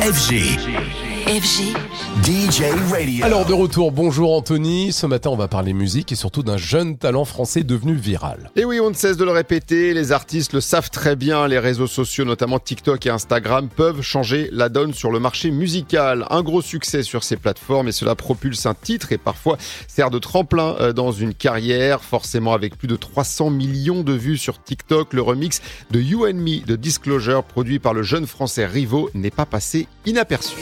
FG. FG. DJ Radio. Alors de retour, bonjour Anthony. Ce matin, on va parler musique et surtout d'un jeune talent français devenu viral. Et oui, on ne cesse de le répéter, les artistes le savent très bien, les réseaux sociaux, notamment TikTok et Instagram, peuvent changer la donne sur le marché musical. Un gros succès sur ces plateformes et cela propulse un titre et parfois sert de tremplin euh, dans une carrière, forcément avec plus de 300 millions de vues sur TikTok. Le remix de You and Me de Disclosure, produit par le jeune français Rivo, n'est pas passé inaperçu.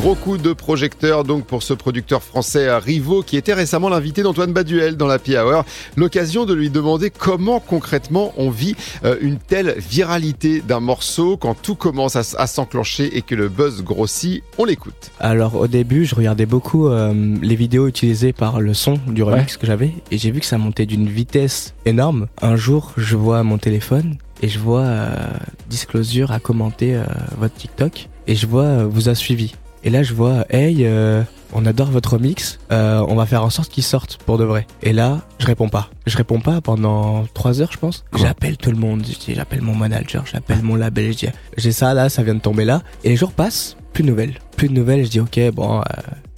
Gros coup de projecteur donc pour ce producteur français Rivo qui était récemment l'invité d'Antoine Baduel dans la Hour. L'occasion de lui demander comment concrètement on vit euh, une telle viralité d'un morceau quand tout commence à, s'enclencher et que le buzz grossit. On l'écoute. Alors au début je regardais beaucoup euh, les vidéos utilisées par le son du remix que j'avais et j'ai vu que ça montait d'une vitesse énorme. Un jour je vois mon téléphone et je vois euh, Disclosure a commenté votre TikTok et je vois vous a suivi. Et là, je vois, hey, euh, on adore votre mix, euh, on va faire en sorte qu'il sorte pour de vrai. Et là, je réponds pas. Je réponds pas pendant trois heures, je pense. J'appelle tout le monde, j'appelle mon manager, j'appelle mon label, j'ai ça là, ça vient de tomber là. Et les jours passent, plus de nouvelles. Plus de nouvelles, je dis ok, bon. Euh,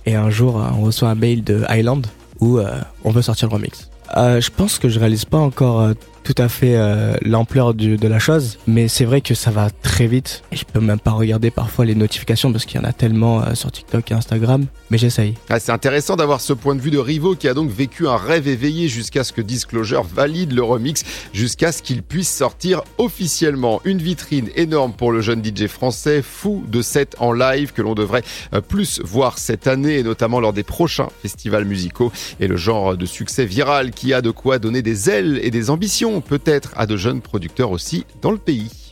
et un jour, on reçoit un mail de Highland où on veut sortir le remix. je pense que je réalise pas encore tout à fait euh, l'ampleur de la chose, mais c'est vrai que ça va très vite. Je peux même pas regarder parfois les notifications parce qu'il y en a tellement euh, sur TikTok et Instagram, mais j'essaye. Ah, c'est intéressant d'avoir ce point de vue de Rivo qui a donc vécu un rêve éveillé jusqu'à ce que Disclosure valide le remix, jusqu'à ce qu'il puisse sortir officiellement. Une vitrine énorme pour le jeune DJ français, fou de set en live que l'on devrait euh, plus voir cette année et notamment lors des prochains festivals musicaux et le genre de succès viral qui a de quoi donner des ailes et des ambitions peut-être à de jeunes producteurs aussi dans le pays.